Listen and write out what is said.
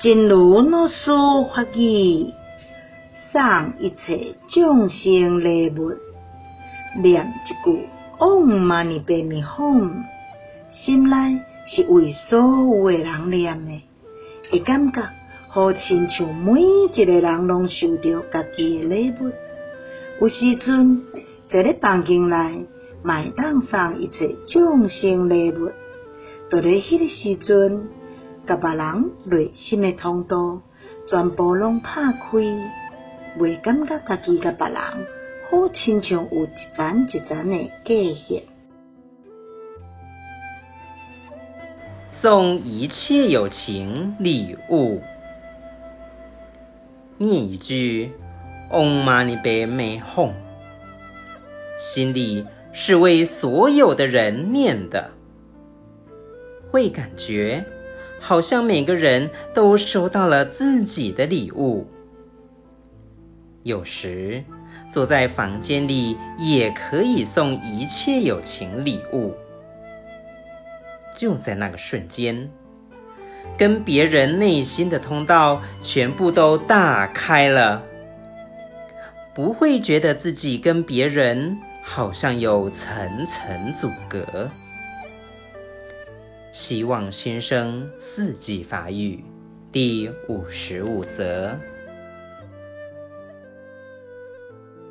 真如老师法语，送一切众生礼物，念一句唵嘛呢叭咪吽，心内是为所有的人念的，会感觉好亲像每一个人拢收到家己的礼物。有时阵坐咧房间内，嘛会当送一切众生礼物，就咧迄个时阵。甲别人内心的通道全部拢拍开，未感觉家己甲别人好亲像有一层一层的隔阂。送一切有情礼物，念一句唵嘛呢叭咪吽，心里是为所有的人念的，会感觉。好像每个人都收到了自己的礼物。有时坐在房间里，也可以送一切友情礼物。就在那个瞬间，跟别人内心的通道全部都打开了，不会觉得自己跟别人好像有层层阻隔。希望新生四季发育第五十五则。